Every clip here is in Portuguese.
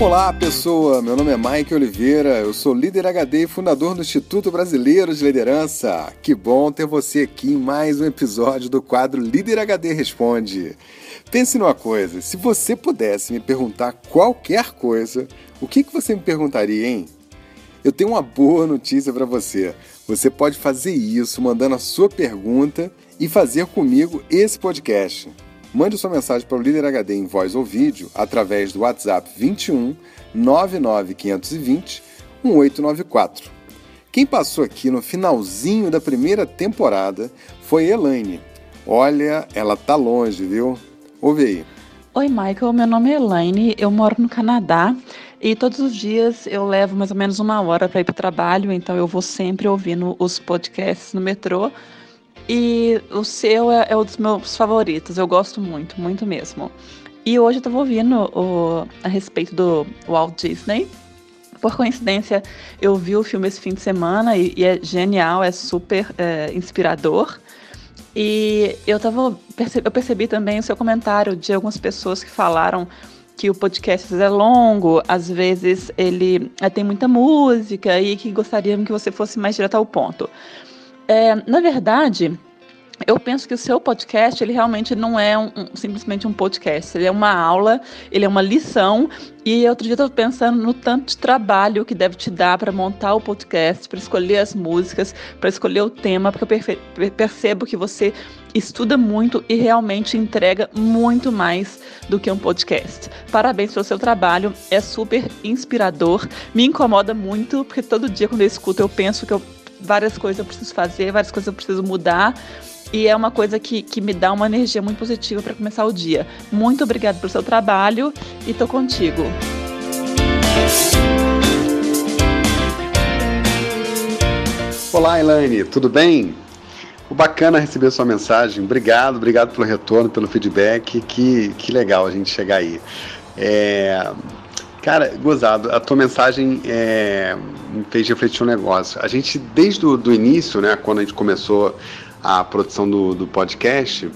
Olá, pessoa! Meu nome é Mike Oliveira, eu sou líder HD e fundador do Instituto Brasileiro de Liderança. Que bom ter você aqui em mais um episódio do quadro Líder HD Responde. Pense numa coisa: se você pudesse me perguntar qualquer coisa, o que, que você me perguntaria, hein? Eu tenho uma boa notícia para você. Você pode fazer isso mandando a sua pergunta e fazer comigo esse podcast. Mande sua mensagem para o Líder HD em voz ou vídeo através do WhatsApp 21 99520 1894. Quem passou aqui no finalzinho da primeira temporada foi Elaine. Olha, ela tá longe, viu? Ouve aí. Oi, Michael. Meu nome é Elaine. Eu moro no Canadá e todos os dias eu levo mais ou menos uma hora para ir para o trabalho, então eu vou sempre ouvindo os podcasts no metrô e o seu é, é um dos meus favoritos, eu gosto muito, muito mesmo. E hoje eu estava ouvindo o, a respeito do Walt Disney. Por coincidência, eu vi o filme esse fim de semana e, e é genial, é super é, inspirador. E eu, tava, eu percebi também o seu comentário de algumas pessoas que falaram que o podcast é longo, às vezes ele é, tem muita música e que gostariam que você fosse mais direto ao ponto. É, na verdade, eu penso que o seu podcast ele realmente não é um, um, simplesmente um podcast, ele é uma aula, ele é uma lição. E outro dia eu estava pensando no tanto de trabalho que deve te dar para montar o podcast, para escolher as músicas, para escolher o tema, porque eu percebo que você estuda muito e realmente entrega muito mais do que um podcast. Parabéns pelo seu trabalho, é super inspirador, me incomoda muito, porque todo dia quando eu escuto eu penso que eu várias coisas eu preciso fazer, várias coisas eu preciso mudar. E é uma coisa que, que me dá uma energia muito positiva para começar o dia. Muito obrigada pelo seu trabalho e tô contigo. Olá, Elaine, tudo bem? O bacana receber sua mensagem. Obrigado, obrigado pelo retorno, pelo feedback. Que, que legal a gente chegar aí. É, Cara, gozado, a tua mensagem é, me fez refletir um negócio. A gente, desde o do início, né, quando a gente começou a produção do, do podcast,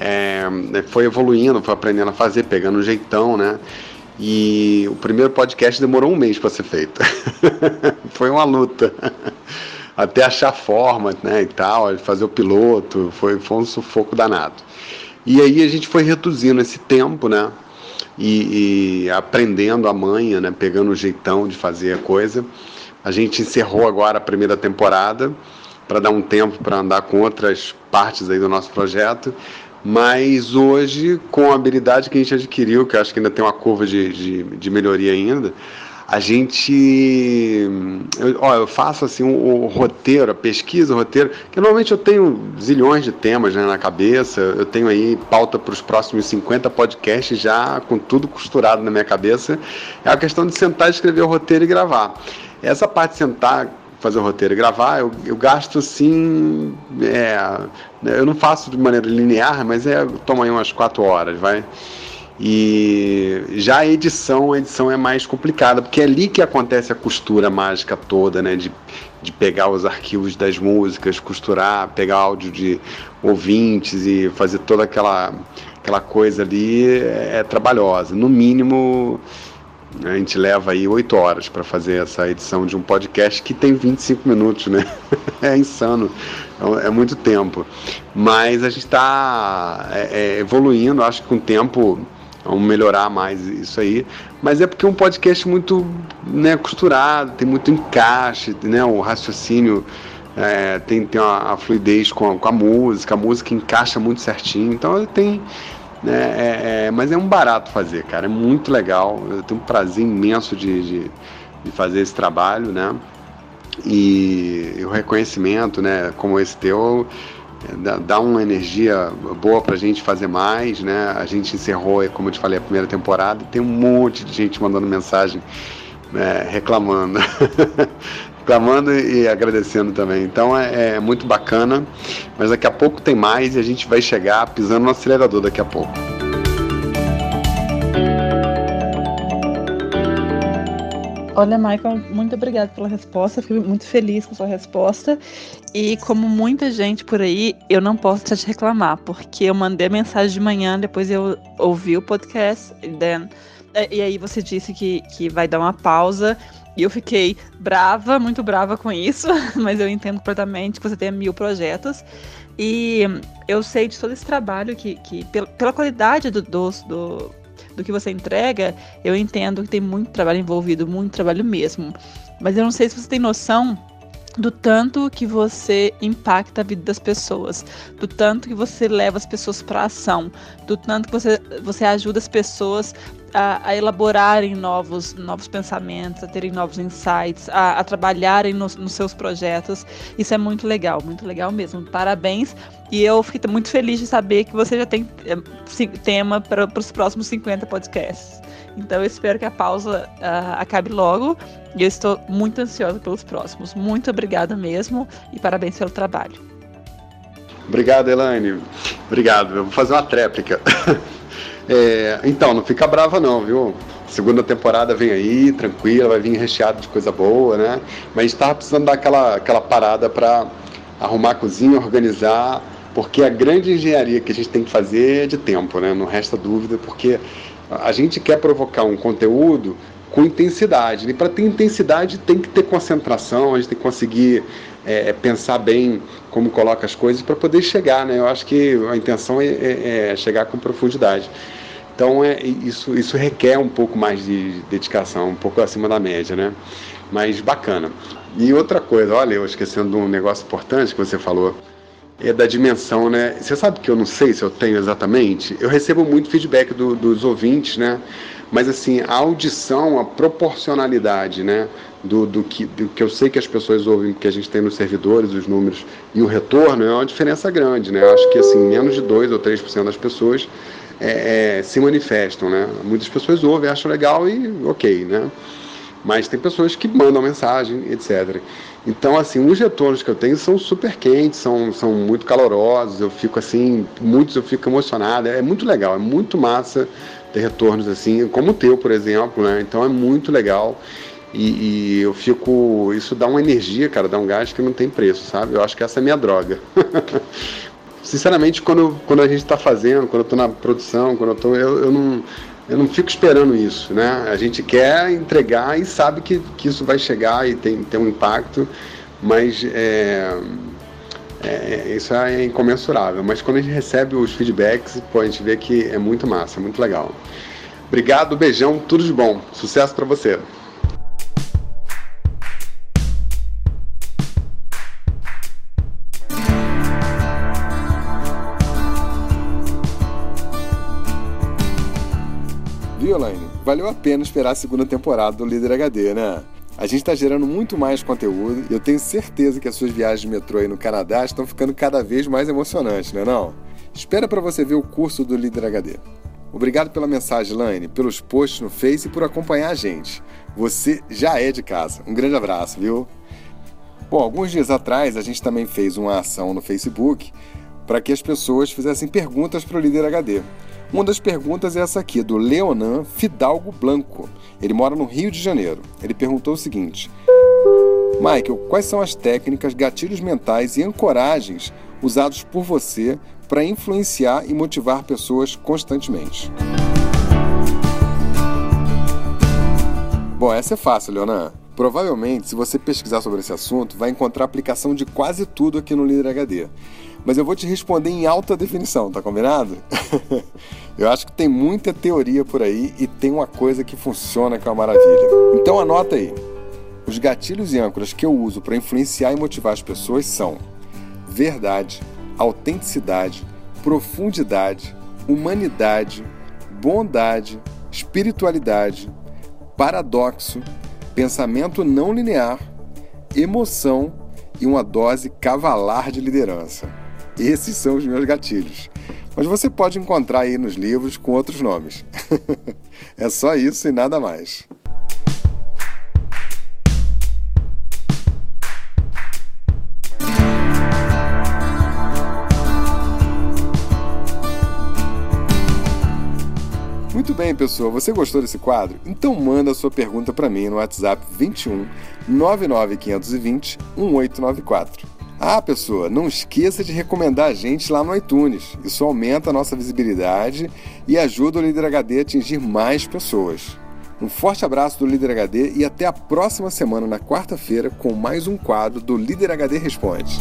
é, foi evoluindo, foi aprendendo a fazer, pegando um jeitão, né? E o primeiro podcast demorou um mês para ser feito. foi uma luta. Até achar forma, né, e tal, fazer o piloto, foi, foi um sufoco danado. E aí a gente foi reduzindo esse tempo, né? E, e aprendendo a manha, né, pegando o jeitão de fazer a coisa. A gente encerrou agora a primeira temporada para dar um tempo para andar com outras partes aí do nosso projeto. Mas hoje, com a habilidade que a gente adquiriu, que acho que ainda tem uma curva de, de, de melhoria ainda, a gente. Eu, ó, eu faço assim o, o, roteiro, a pesquisa, o roteiro, que normalmente eu tenho zilhões de temas né, na cabeça, eu tenho aí pauta para os próximos 50 podcasts já com tudo costurado na minha cabeça. É a questão de sentar, escrever o roteiro e gravar. Essa parte de sentar, fazer o roteiro e gravar, eu, eu gasto assim. É, eu não faço de maneira linear, mas é, toma aí umas 4 horas, vai. E já a edição, a edição é mais complicada, porque é ali que acontece a costura mágica toda, né? De, de pegar os arquivos das músicas, costurar, pegar áudio de ouvintes e fazer toda aquela, aquela coisa ali é, é trabalhosa. No mínimo, a gente leva aí oito horas para fazer essa edição de um podcast que tem 25 minutos, né? é insano, é, é muito tempo. Mas a gente está é, é, evoluindo, acho que com o tempo Vamos melhorar mais isso aí. Mas é porque é um podcast muito né, costurado, tem muito encaixe, né, o raciocínio é, tem, tem uma, a fluidez com a, com a, música, a música encaixa muito certinho. Então tem. Né, é, é, mas é um barato fazer, cara. É muito legal. Eu tenho um prazer imenso de, de, de fazer esse trabalho, né? E, e o reconhecimento, né, como esse teu dá, uma energia boa para a gente fazer mais, né? A gente encerrou, como eu te falei, a primeira temporada tem um monte de gente mandando mensagem né, reclamando. reclamando e agradecendo também. Então é, é, muito bacana, mas daqui a pouco tem mais e a gente vai chegar pisando no acelerador daqui a pouco. Olha, Michael, muito obrigada pela resposta. Fico muito feliz com a sua resposta. E como muita gente por aí, eu não posso te reclamar, porque eu mandei a mensagem de manhã, depois eu ouvi o podcast, e then é, e aí você disse que, que vai dar uma pausa. E eu fiquei brava, muito brava com isso, mas eu entendo completamente que você tem mil projetos. E eu sei de todo esse trabalho que, que pela, pela qualidade do, do, do, do que você entrega, eu entendo que tem muito trabalho envolvido, muito trabalho mesmo. Mas eu não sei se você tem noção do tanto que você impacta a vida das pessoas, do tanto que você leva as pessoas para ação, do tanto que você, você ajuda as pessoas a, a, elaborarem novos, novos pensamentos, a terem novos insights, a, a trabalharem nos, nos, seus projetos. Isso é muito legal, muito legal mesmo. Parabéns. E eu fiquei muito feliz de saber que você já tem é, tema para os próximos 50 podcasts. Então eu espero que a pausa uh, acabe logo e eu estou muito ansiosa pelos próximos. Muito obrigada mesmo e parabéns pelo trabalho. Obrigado, Elaine. Obrigado. Eu vou fazer uma tréplica. é, então, não fica brava não, viu? Segunda temporada vem aí, tranquila, vai vir recheado de coisa boa, né? Mas a gente tava precisando dar aquela, aquela parada para arrumar a cozinha, organizar, porque a grande engenharia que a gente tem que fazer é de tempo, né? Não resta dúvida, porque a gente quer provocar um conteúdo com intensidade. E para ter intensidade tem que ter concentração, a gente tem que conseguir é, pensar bem como coloca as coisas para poder chegar. Né? Eu acho que a intenção é, é, é chegar com profundidade. Então é, isso, isso requer um pouco mais de dedicação, um pouco acima da média, né? Mas bacana. E outra coisa, olha, eu esquecendo de um negócio importante que você falou é da dimensão, né? Você sabe que eu não sei se eu tenho exatamente. Eu recebo muito feedback do, dos ouvintes, né? Mas assim, a audição, a proporcionalidade, né? Do, do, que, do que eu sei que as pessoas ouvem, que a gente tem nos servidores, os números e o retorno é uma diferença grande, né? Eu acho que assim, menos de 2 ou 3% das pessoas é, é, se manifestam, né? Muitas pessoas ouvem, acham legal e ok, né? Mas tem pessoas que mandam mensagem, etc. Então, assim, os retornos que eu tenho são super quentes, são, são muito calorosos, eu fico assim, muitos eu fico emocionado, é muito legal, é muito massa ter retornos assim, como o teu, por exemplo, né? Então é muito legal. E, e, eu fico. Isso dá uma energia, cara, dá um gás que não tem preço, sabe? Eu acho que essa é a minha droga. Sinceramente, quando, quando a gente está fazendo, quando eu estou na produção, quando eu estou. Eu, eu não eu não fico esperando isso, né? A gente quer entregar e sabe que, que isso vai chegar e tem, tem um impacto, mas é, é, isso é incomensurável. Mas quando a gente recebe os feedbacks, pô, a gente vê que é muito massa, muito legal. Obrigado, beijão, tudo de bom. Sucesso para você. Valeu a pena esperar a segunda temporada do Líder HD, né? A gente está gerando muito mais conteúdo e eu tenho certeza que as suas viagens de metrô aí no Canadá estão ficando cada vez mais emocionantes, não é não? Espera para você ver o curso do Líder HD. Obrigado pela mensagem, Laine, pelos posts no Face e por acompanhar a gente. Você já é de casa. Um grande abraço, viu? Bom, alguns dias atrás a gente também fez uma ação no Facebook para que as pessoas fizessem perguntas para o Líder HD. Uma das perguntas é essa aqui, do Leonan Fidalgo Blanco. Ele mora no Rio de Janeiro. Ele perguntou o seguinte: Michael, quais são as técnicas, gatilhos mentais e ancoragens usados por você para influenciar e motivar pessoas constantemente? Bom, essa é fácil, Leonan. Provavelmente, se você pesquisar sobre esse assunto, vai encontrar aplicação de quase tudo aqui no Líder HD mas eu vou te responder em alta definição, tá combinado? eu acho que tem muita teoria por aí e tem uma coisa que funciona que é uma maravilha. Então anota aí. Os gatilhos e âncoras que eu uso para influenciar e motivar as pessoas são verdade, autenticidade, profundidade, humanidade, bondade, espiritualidade, paradoxo, pensamento não linear, emoção e uma dose cavalar de liderança. Esses são os meus gatilhos. Mas você pode encontrar aí nos livros com outros nomes. é só isso e nada mais. Muito bem, pessoal. Você gostou desse quadro? Então manda sua pergunta para mim no WhatsApp 21 99520 1894. Ah, pessoa, não esqueça de recomendar a gente lá no iTunes. Isso aumenta a nossa visibilidade e ajuda o Líder HD a atingir mais pessoas. Um forte abraço do Líder HD e até a próxima semana, na quarta-feira, com mais um quadro do Líder HD Responde.